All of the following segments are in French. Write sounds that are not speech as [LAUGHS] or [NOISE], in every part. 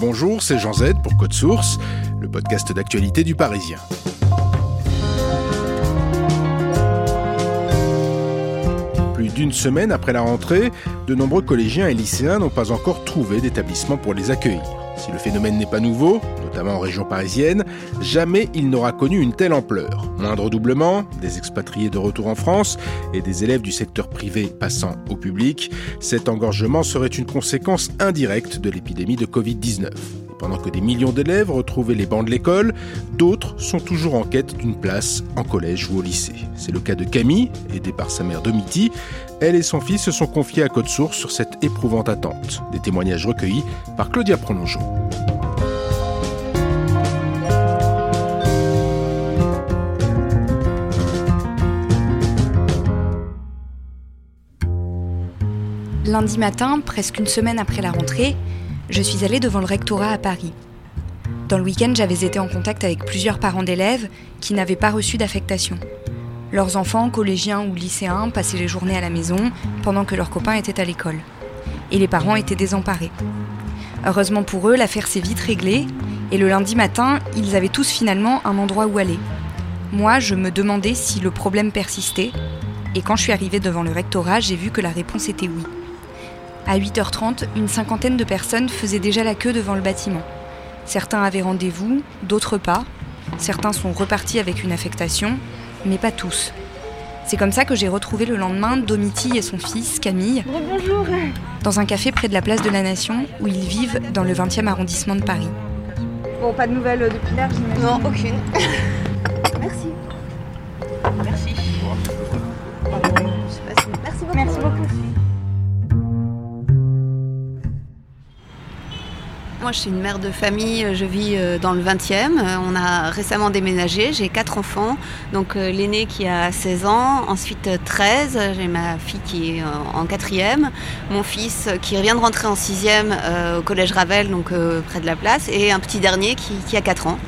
Bonjour, c'est Jean Z pour Code Source, le podcast d'actualité du Parisien. Plus d'une semaine après la rentrée, de nombreux collégiens et lycéens n'ont pas encore trouvé d'établissement pour les accueillir. Si le phénomène n'est pas nouveau, notamment en région parisienne, jamais il n'aura connu une telle ampleur. Moindre doublement, des expatriés de retour en France et des élèves du secteur privé passant au public, cet engorgement serait une conséquence indirecte de l'épidémie de Covid-19. Pendant que des millions d'élèves retrouvaient les bancs de l'école, d'autres sont toujours en quête d'une place en collège ou au lycée. C'est le cas de Camille, aidée par sa mère Domiti. Elle et son fils se sont confiés à Code Source sur cette éprouvante attente. Des témoignages recueillis par Claudia Prolongeau. Lundi matin, presque une semaine après la rentrée, je suis allée devant le rectorat à Paris. Dans le week-end, j'avais été en contact avec plusieurs parents d'élèves qui n'avaient pas reçu d'affectation. Leurs enfants, collégiens ou lycéens, passaient les journées à la maison pendant que leurs copains étaient à l'école. Et les parents étaient désemparés. Heureusement pour eux, l'affaire s'est vite réglée et le lundi matin, ils avaient tous finalement un endroit où aller. Moi, je me demandais si le problème persistait et quand je suis arrivée devant le rectorat, j'ai vu que la réponse était oui. À 8h30, une cinquantaine de personnes faisaient déjà la queue devant le bâtiment. Certains avaient rendez-vous, d'autres pas. Certains sont repartis avec une affectation, mais pas tous. C'est comme ça que j'ai retrouvé le lendemain Domiti et son fils, Camille, Bonjour. dans un café près de la place de la Nation, où ils vivent dans le 20e arrondissement de Paris. Bon, pas de nouvelles depuis l'heure, j'imagine. Non, aucune. Merci. Merci Moi, je suis une mère de famille, je vis euh, dans le 20e. Euh, On a récemment déménagé, j'ai quatre enfants. Donc euh, l'aîné qui a 16 ans, ensuite euh, 13, j'ai ma fille qui est euh, en quatrième, mon fils euh, qui vient de rentrer en sixième euh, au collège Ravel, donc euh, près de la place, et un petit dernier qui, a 4 ans.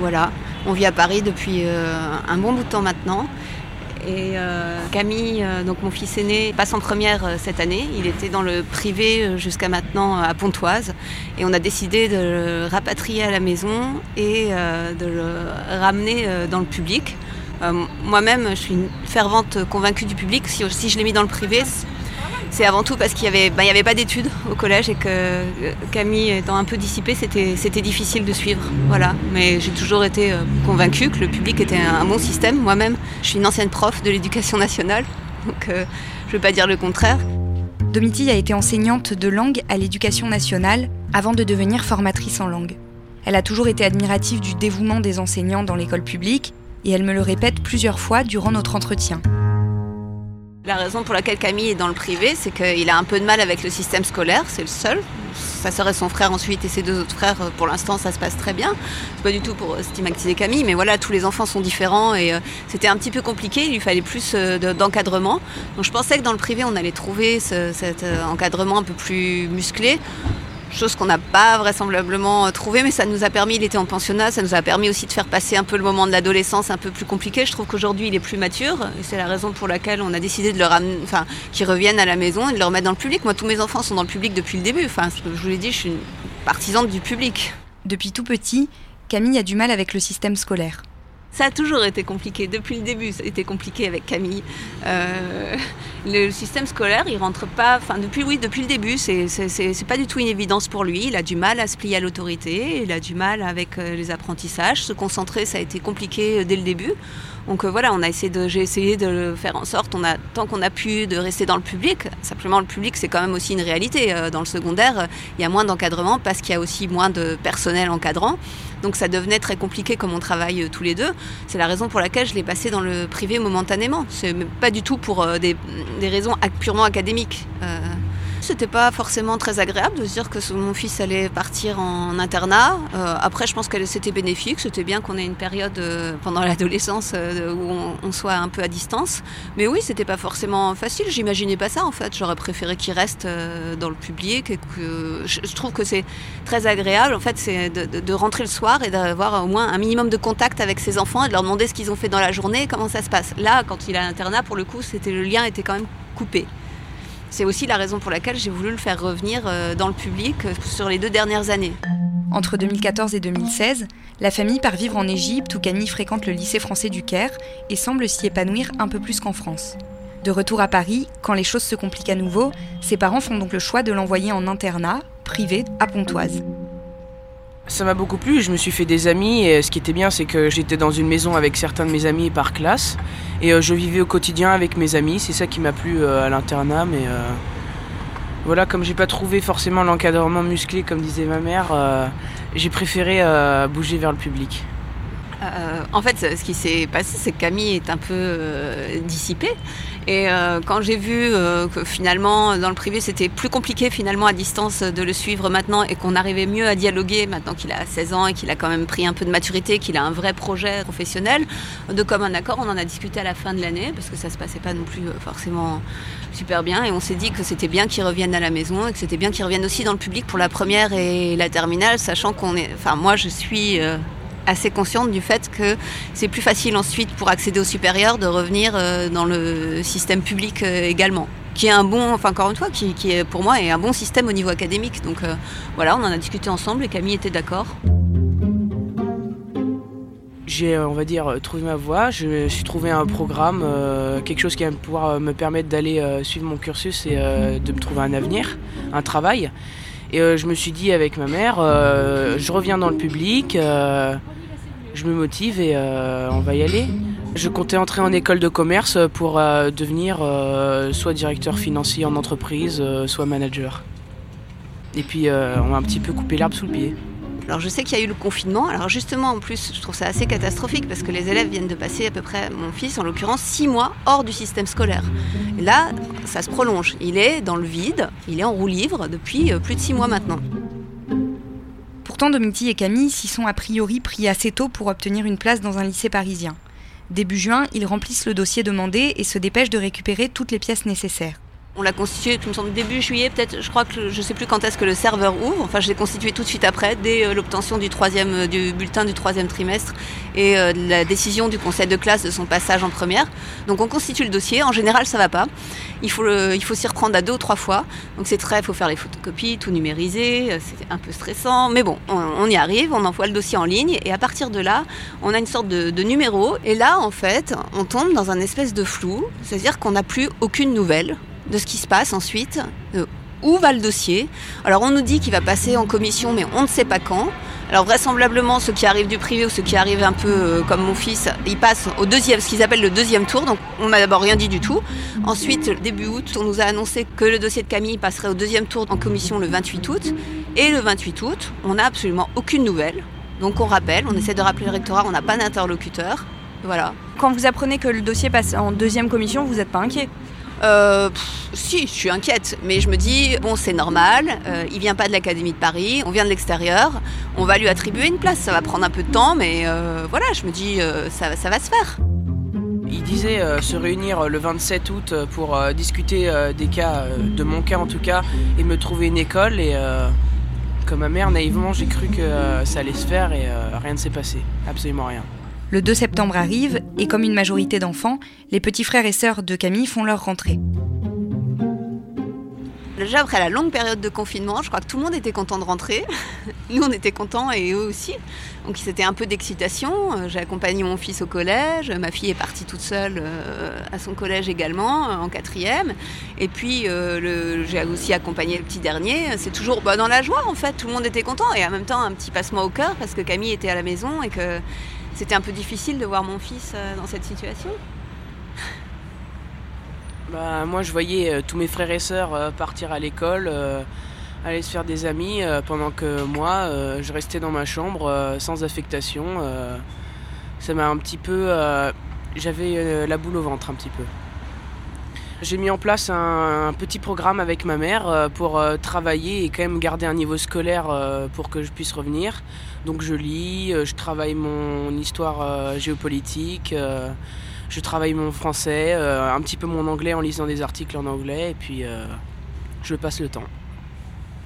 Voilà, on vit à Paris depuis euh, un bon bout de temps maintenant. Et euh, Camille, euh, donc mon fils aîné, passe en première euh, cette année. Il était dans le privé jusqu'à maintenant à Pontoise. Et on a décidé de le rapatrier à la maison et de le ramener dans le public. Moi-même, je suis une fervente convaincue du public. Si je l'ai mis dans le privé, c'est avant tout parce qu'il n'y avait, il y avait pas d'études au collège et que euh, Camille étant un peu dissipée, c'était difficile de suivre. Voilà. Mais j'ai toujours été euh, convaincue que le public était un, bon système. Moi-même, je suis une ancienne prof de l'éducation nationale, donc euh, je ne veux pas dire le contraire. Domiti a été enseignante de langue à l'éducation nationale avant de devenir formatrice en langue. Elle a toujours été admirative du dévouement des enseignants dans l'école publique et elle me le répète plusieurs fois durant notre entretien. La raison pour laquelle Camille est dans le privé, c'est qu'il a un peu de mal avec le système scolaire, c'est le seul. Sa sœur et son frère ensuite et ses deux autres frères, pour l'instant ça se passe très bien. C'est pas du tout pour stigmatiser Camille, mais voilà, tous les enfants sont différents et euh, c'était un petit peu compliqué, il lui fallait plus euh, de- d'encadrement. Donc je pensais que dans le privé on allait trouver ce- cet euh, encadrement un peu plus musclé. Chose qu'on n'a pas vraisemblablement trouvé, mais ça nous a permis, il était en pensionnat, ça nous a permis aussi de faire passer un peu le moment de l'adolescence un peu plus compliqué. Je trouve qu'aujourd'hui il est plus mature, et c'est la raison pour laquelle on a décidé de le ramener, enfin, qu'il revienne à la maison et de le remettre dans le public. Moi, tous mes enfants sont dans le public depuis le début. Enfin, je vous l'ai dit, je suis une partisane du public. Depuis tout petit, Camille a du mal avec le système scolaire. Ça a toujours été compliqué. Depuis le début, ça a été compliqué avec Camille. Euh, le système scolaire, il rentre pas. Enfin, depuis oui, depuis le début, c'est pas du tout une évidence pour lui. Il a du mal à se plier à l'autorité. Il a du mal avec euh, les apprentissages. Se concentrer, ça a été compliqué euh, dès le début. Donc voilà, on a essayé j'ai essayé de le faire en sorte, tant qu'on a pu, de rester dans le public. Simplement, le public, c'est quand même aussi une réalité. Dans le secondaire, il y a moins d'encadrement parce qu'il y a aussi moins de personnel encadrant. Donc ça devenait très compliqué comme on travaille tous les deux. C'est la raison pour laquelle je l'ai passé dans le privé momentanément. C'est pas du tout pour euh, des, raisons purement académiques. Euh, c'était pas forcément très agréable de se dire que mon fils allait partir en internat. Euh, après, je pense que c'était bénéfique. C'était bien qu'on ait une période euh, pendant [LAUGHS] l'adolescence euh, où on, soit un peu à distance. Mais oui, c'était pas forcément facile. J'imaginais pas ça en fait. J'aurais préféré qu'il reste dans le public. Que je, trouve que c'est très agréable en fait, c'est de, rentrer le soir et d'avoir au moins un minimum de contact avec ses enfants et de leur demander ce qu'ils ont fait dans la journée et comment ça se passe. Là, quand il a internat, pour le coup, le lien était quand même coupé. C'est aussi la raison pour laquelle j'ai voulu le faire revenir euh, dans le public euh, sur les deux dernières années. Entre 2014 et 2016, la famille part vivre en Égypte où Camille fréquente le lycée français du Caire et semble s'y épanouir un peu plus qu'en France. De retour à Paris, quand les choses se compliquent à nouveau, ses parents font donc le choix de l'envoyer en internat, privé, à Pontoise. Ça m'a beaucoup plu, je me suis fait des amis et ce qui était bien c'est que j'étais dans une maison avec certains de mes amis par classe et euh, je vivais au quotidien avec mes amis, c'est ça qui m'a plu euh, à l'internat mais euh, voilà comme j'ai pas trouvé forcément l'encadrement musclé comme disait ma mère, j'ai préféré bouger vers le public. En fait, ce qui s'est passé, c'est que Camille est un peu dissipée. Et euh, quand j'ai vu euh, que finalement, dans le privé, c'était plus compliqué finalement à distance de le suivre maintenant et qu'on arrivait mieux à dialoguer maintenant qu'il a 16 ans et qu'il a quand même pris un peu de maturité, qu'il a un vrai projet professionnel, de comme un accord, on en a discuté à la fin de l'année parce que ça se passait pas non plus euh, forcément super bien et on s'est dit que c'était bien qu'il revienne à la maison et que c'était bien qu'il revienne aussi dans le public pour la première et la terminale, sachant qu'on est, enfin moi je suis assez consciente du fait que c'est plus facile ensuite pour accéder au supérieur de revenir euh, dans le système public euh, également qui est un bon, enfin encore une fois, qui, est pour moi est un bon système au niveau académique. Donc euh, voilà, on en a discuté ensemble et Camille était d'accord. J'ai, on va dire, trouvé ma voie. Je me suis trouvé un programme, quelque chose qui va pouvoir me permettre d'aller suivre mon cursus et de me trouver un avenir, un travail. Et je me suis dit avec ma mère, je reviens dans le public, je me motive et euh, on va y aller. Je comptais entrer en école de commerce pour euh, devenir euh, soit directeur financier en entreprise, soit manager. Et puis on m'a un petit peu coupé l'herbe sous le pied. Alors je sais qu'il y a eu le confinement. Alors justement, en plus, je trouve ça assez catastrophique parce que les élèves viennent de passer à peu près, mon fils en l'occurrence, six mois hors du système scolaire. Là, ça se prolonge. Il est dans le vide, il est en roue livre depuis plus de six mois maintenant. Pourtant, Domiti et Camille s'y sont a priori pris assez tôt pour obtenir une place dans un lycée parisien. Début juin, ils remplissent le dossier demandé et se dépêchent de récupérer toutes les pièces nécessaires. On l'a constitué, tout me semble, début juillet, peut-être, je crois que je ne sais plus quand est-ce que le serveur ouvre. Enfin, je l'ai constitué tout de suite après, dès euh, l'obtention euh, du bulletin du troisième trimestre et euh, la décision du conseil de classe de son passage en première. Donc, on constitue le dossier. En général, ça va pas. Il faut, s'y reprendre à deux ou trois fois. Donc, c'est très, il faut faire les photocopies, tout numériser. C'est un peu stressant. Mais bon, on, y arrive, on envoie le dossier en ligne et à partir de là, on a une sorte de numéro. Et là, en fait, on tombe dans un espèce de flou. C'est-à-dire qu'on n'a plus aucune nouvelle de ce qui se passe ensuite. Euh, où va le dossier? Alors on nous dit qu'il va passer en commission, mais on ne sait pas quand. Alors vraisemblablement, ceux qui arrivent du privé ou ceux qui arrivent un peu euh, comme mon fils, ils passent au deuxième, ce qu'ils appellent le deuxième tour. Donc on m'a d'abord rien dit du tout. Ensuite, début août, on nous a annoncé que le dossier de Camille passerait au deuxième tour en commission le 28 août. Et le 28 août, on n'a absolument aucune nouvelle. Donc on rappelle, on essaie de rappeler le rectorat, on n'a pas d'interlocuteur. Voilà. Quand vous apprenez que le dossier passe en deuxième commission, vous n'êtes pas inquiet? Euh, si, je suis inquiète, mais je me dis, bon, c'est normal, euh, il vient pas de l'Académie de Paris, on vient de l'extérieur, on va lui attribuer une place. Ça va prendre un peu de temps, mais euh, voilà, je me dis, ça, ça va se faire. Il disait se réunir le 27 août pour discuter des cas, de mon cas en tout cas, et me trouver une école. Et Comme ma mère, naïvement, j'ai cru que ça allait se faire et rien ne s'est passé. Absolument rien. Le 2 septembre arrive et comme une majorité d'enfants, les petits frères et sœurs de Camille font leur rentrée. Déjà après la longue période de confinement, je crois que tout le monde était content de rentrer. [LAUGHS] Nous on était contents et eux aussi. Donc c'était un peu d'excitation. Euh, j'ai accompagné mon fils au collège, ma fille est partie toute seule euh, à son collège également, en quatrième. Et puis euh, j'ai aussi accompagné le petit dernier. C'est toujours bah, dans la joie en fait, tout le monde était content et en même temps un petit passement au cœur parce que Camille était à la maison et que c'était un peu difficile de voir mon fils euh, dans cette situation. Bah, moi, je voyais euh, tous mes frères et sœurs euh, partir à l'école, aller se faire des amis, pendant que moi, je restais dans ma chambre sans affectation. ça m'a un petit peu. J'avais la boule au ventre un petit peu. J'ai mis en place un, petit programme avec ma mère euh, pour euh, travailler et quand même garder un niveau scolaire euh, pour que je puisse revenir. Donc je lis, je travaille mon histoire géopolitique, je travaille mon français, un petit peu mon anglais en lisant des articles en anglais et puis je passe le temps.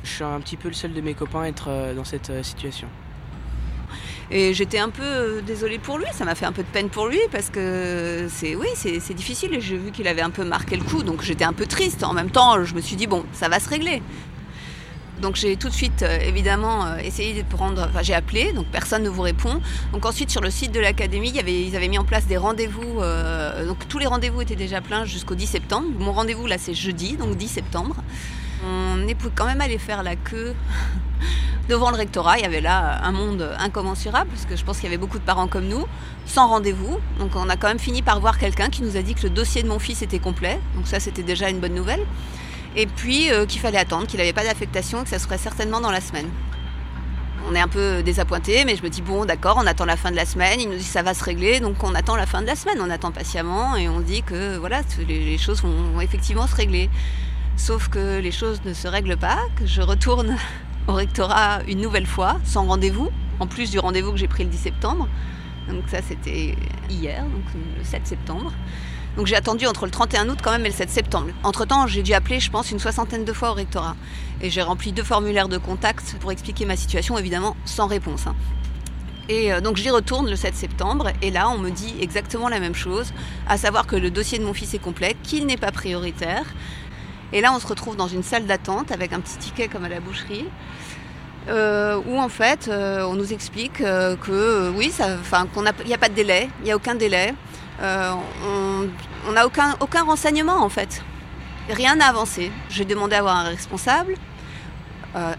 Je suis un petit peu le seul de mes copains à être dans cette situation. Et j'étais un peu euh, désolée pour lui, ça m'a fait un peu de peine pour lui parce que c'est oui, c'est difficile et j'ai vu qu'il avait un peu marqué le coup, donc j'étais un peu triste. En même temps, je me suis dit bon, ça va se régler. Donc j'ai tout de suite euh, évidemment euh, essayé de prendre, enfin j'ai appelé, donc personne ne vous répond. Donc ensuite sur le site de l'académie, ils avaient mis en place des rendez-vous, donc tous les rendez-vous étaient déjà pleins jusqu'au 10 septembre. Mon rendez-vous là c'est jeudi, donc 10 septembre. On est quand même aller faire la queue devant le rectorat. Il y avait là un monde incommensurable, parce que je pense qu'il y avait beaucoup de parents comme nous, sans rendez-vous. Donc on a quand même fini par voir quelqu'un qui nous a dit que le dossier de mon fils était complet. Donc ça, c'était déjà une bonne nouvelle. Et puis euh, qu'il fallait attendre, qu'il n'avait pas d'affectation et que ça serait certainement dans la semaine. On est un peu désappointé, mais je me dis bon, d'accord, on attend la fin de la semaine. Il nous dit ça va se régler, donc on attend la fin de la semaine. On attend patiemment et on dit que voilà, les choses vont effectivement se régler. Sauf que les choses ne se règlent pas, que je retourne au rectorat une nouvelle fois, sans rendez-vous, en plus du rendez-vous que j'ai pris le 10 septembre. Donc ça c'était hier, donc le 7 septembre. Donc j'ai attendu entre le 31 août quand même et le 7 septembre. Entre-temps, j'ai dû appeler, je pense, une soixantaine de fois au rectorat. Et j'ai rempli deux formulaires de contact pour expliquer ma situation, évidemment sans réponse. Hein. Et euh, donc j'y retourne le 7 septembre et là on me dit exactement la même chose, à savoir que le dossier de mon fils est complet, qu'il n'est pas prioritaire, et là, on se retrouve dans une salle d'attente avec un petit ticket comme à la boucherie. Euh, où en fait euh, on nous explique euh, que oui, qu'il n'y a pas de délai, il n'y a aucun délai, on n'a aucun, aucun renseignement en fait. Rien n'a avancé. J'ai demandé à avoir un responsable,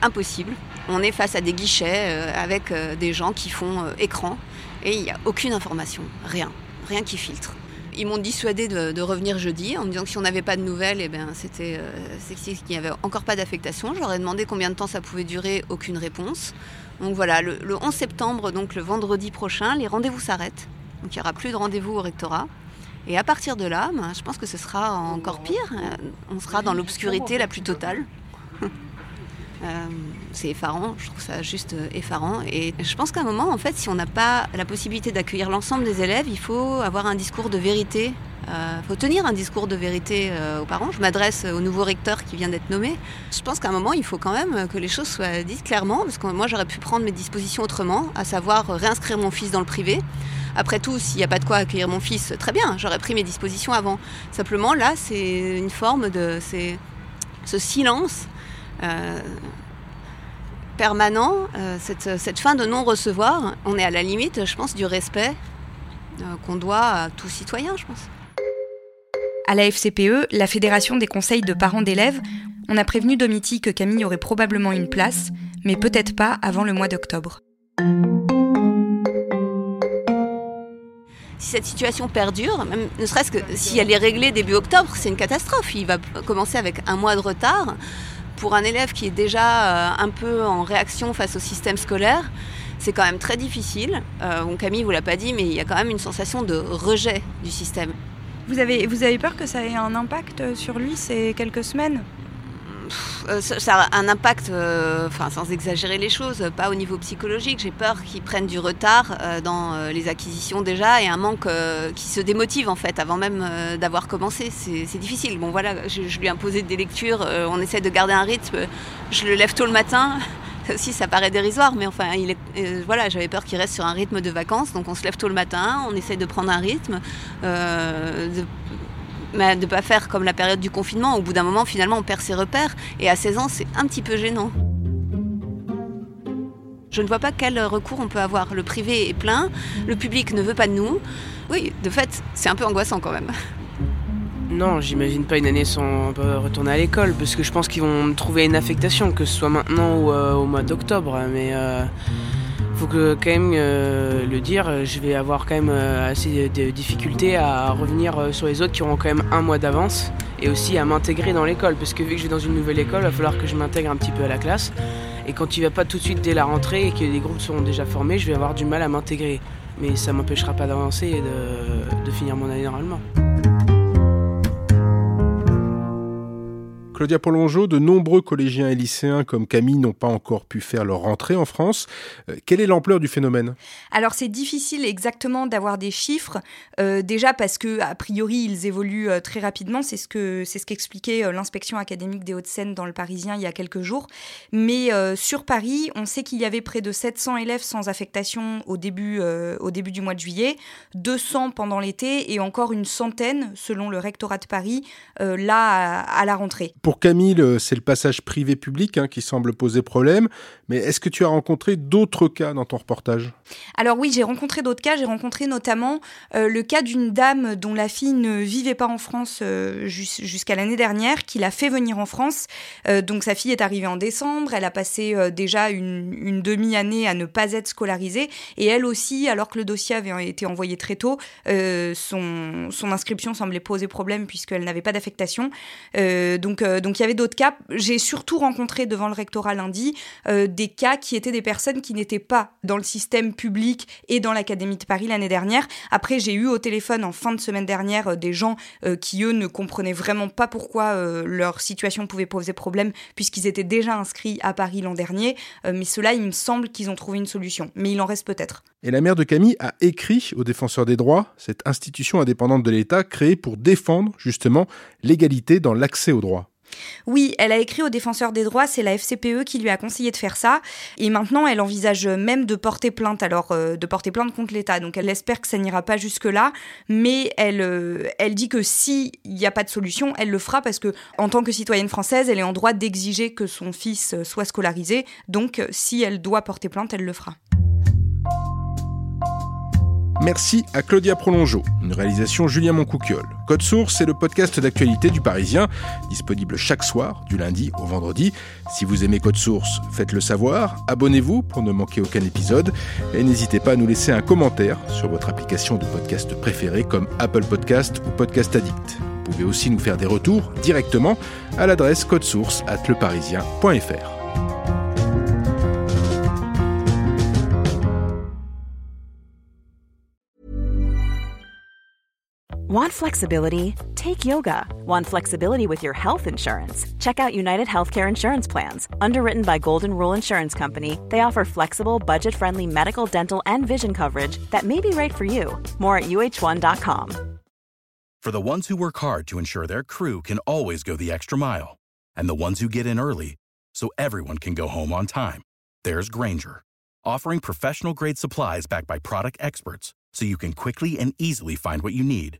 impossible. On est face à des guichets avec des gens qui font écran et il n'y a aucune information, rien, rien qui filtre. Ils m'ont dissuadé de, revenir jeudi en me disant que si on n'avait pas de nouvelles, eh ben, c'était euh, qu'il n'y avait encore pas d'affectation. Je leur ai demandé combien de temps ça pouvait durer, aucune réponse. Donc voilà, le, 11 septembre, donc le vendredi prochain, les rendez-vous s'arrêtent. Donc il n'y aura plus de rendez-vous au rectorat. Et à partir de là, ben, je pense que ce sera encore pire. Euh, on sera dans l'obscurité la plus totale. Euh, c'est effarant, je trouve ça juste euh, effarant. Et je pense qu'à un moment, en fait, si on n'a pas la possibilité d'accueillir l'ensemble des élèves, il faut avoir un discours de vérité. Il euh, faut tenir un discours de vérité aux parents. Je m'adresse au nouveau recteur qui vient d'être nommé. Je pense qu'à un moment, il faut quand même que les choses soient dites clairement, parce que moi, j'aurais pu prendre mes dispositions autrement, à savoir réinscrire mon fils dans le privé. Après tout, s'il n'y a pas de quoi accueillir mon fils, très bien, j'aurais pris mes dispositions avant. Simplement, là, c'est une forme de... ce silence permanent, euh, cette, fin de non-recevoir, on est à la limite, je pense, du respect euh, qu'on doit à tout citoyen, je pense. À la FCPE, la Fédération des conseils de parents d'élèves, on a prévenu Domiti que Camille aurait probablement une place, mais peut-être pas avant le mois d'octobre. Si cette situation perdure, même ne serait-ce que si elle est réglée début octobre, c'est une catastrophe. Il va commencer avec un mois de retard pour un élève qui est déjà euh, un peu en réaction face au système scolaire, c'est quand même très difficile. Euh, Camille vous l'a pas dit, mais il y a quand même une sensation de rejet du système. Vous avez peur que ça ait un impact sur lui ces quelques semaines? Euh, ça, a un impact, euh, sans exagérer les choses, pas au niveau psychologique. J'ai peur qu'il prenne du retard euh, dans les acquisitions déjà et un manque qui se démotive en fait avant même d'avoir commencé. C'est difficile. Bon voilà, je, lui ai imposé des lectures, on essaie de garder un rythme. Je le lève tôt le matin. [LAUGHS] aussi, ça paraît dérisoire, mais enfin, il est, voilà, j'avais peur qu'il reste sur un rythme de vacances. Donc, on se lève tôt le matin, on essaye de prendre un rythme, mais de ne pas faire comme la période du confinement. Au bout d'un moment, finalement, on perd ses repères. Et à 16 ans, c'est un petit peu gênant. Je ne vois pas quel recours on peut avoir. Le privé est plein, le public ne veut pas de nous. Oui, de fait, c'est un peu angoissant quand même. Non, j'imagine pas une année sans retourner à l'école, parce que je pense qu'ils vont trouver une affectation, que ce soit maintenant ou euh, au mois d'octobre. Mais euh, faut que quand même euh, le dire, je vais avoir quand même assez de difficultés à revenir sur les autres qui auront quand même un mois d'avance, et aussi à m'intégrer dans l'école, parce que vu que je vais dans une nouvelle école, il va falloir que je m'intègre un petit peu à la classe. Et quand il va pas tout de suite dès la rentrée et que les groupes seront déjà formés, je vais avoir du mal à m'intégrer. Mais ça m'empêchera pas d'avancer et de, de finir mon année normalement. Claudia Polongeau, de nombreux collégiens et lycéens comme Camille n'ont pas encore pu faire leur rentrée en France. Euh, quelle est l'ampleur du phénomène? Alors c'est difficile exactement d'avoir des chiffres, euh, déjà parce que a priori ils évoluent euh, très rapidement, c'est ce que qu'expliquait l'inspection académique des Hauts-de-Seine dans le Parisien il y a quelques jours. Mais sur Paris, on sait qu'il y avait près de 700 élèves sans affectation au début au début du mois de juillet, 200 pendant l'été et encore une centaine selon le rectorat de Paris là à la rentrée. Pour Camille, c'est le passage privé-public hein, qui semble poser problème. Mais est-ce que tu as rencontré d'autres cas dans ton reportage? Alors oui, j'ai rencontré d'autres cas. J'ai rencontré notamment euh, le cas d'une dame dont la fille ne vivait pas en France euh, jusqu'à l'année dernière, qui l'a fait venir en France. Euh, donc sa fille est arrivée en décembre. Elle a passé déjà une, une demi-année à ne pas être scolarisée. Et elle aussi, alors que le dossier avait été envoyé très tôt, son, son inscription semblait poser problème puisqu'elle n'avait pas d'affectation. donc euh, donc il y avait d'autres cas. J'ai surtout rencontré devant le rectorat lundi euh, des cas qui étaient des personnes qui n'étaient pas dans le système public et dans l'Académie de Paris l'année dernière. Après, j'ai eu au téléphone en fin de semaine dernière euh, des gens qui, eux, ne comprenaient vraiment pas pourquoi leur situation pouvait poser problème puisqu'ils étaient déjà inscrits à Paris l'an dernier. mais cela, il me semble qu'ils ont trouvé une solution. Mais il en reste peut-être. Et la mère de Camille a écrit au Défenseur des droits, cette institution indépendante de l'État créée pour défendre justement l'égalité dans l'accès aux droits. Oui, elle a écrit au défenseur des droits, c'est la FCPE qui lui a conseillé de faire ça. Et maintenant, elle envisage même de porter plainte, alors euh, de porter plainte contre l'État. Donc elle espère que ça n'ira pas jusque-là. Mais elle, euh, elle dit que s'il n'y a pas de solution, elle le fera parce que, en tant que citoyenne française, elle est en droit d'exiger que son fils soit scolarisé. Donc si elle doit porter plainte, elle le fera. Merci à Claudia Prolongeau, une réalisation Julien Moncouquiol. Code Source, c'est le podcast d'actualité du Parisien, disponible chaque soir, du lundi au vendredi. Si vous aimez Code Source, faites-le savoir, abonnez-vous pour ne manquer aucun épisode, et n'hésitez pas à nous laisser un commentaire sur votre application de podcast préférée comme Apple Podcast ou Podcast Addict. Vous pouvez aussi nous faire des retours directement à l'adresse codesource at leparisien.fr. Want flexibility? Take yoga. Want flexibility with your health insurance? Check out United Healthcare Insurance Plans. Underwritten by Golden Rule Insurance Company, they offer flexible, budget friendly medical, dental, and vision coverage that may be right for you. More at uh1.com. For the ones who work hard to ensure their crew can always go the extra mile, and the ones who get in early so everyone can go home on time, there's Granger, offering professional grade supplies backed by product experts so you can quickly and easily find what you need.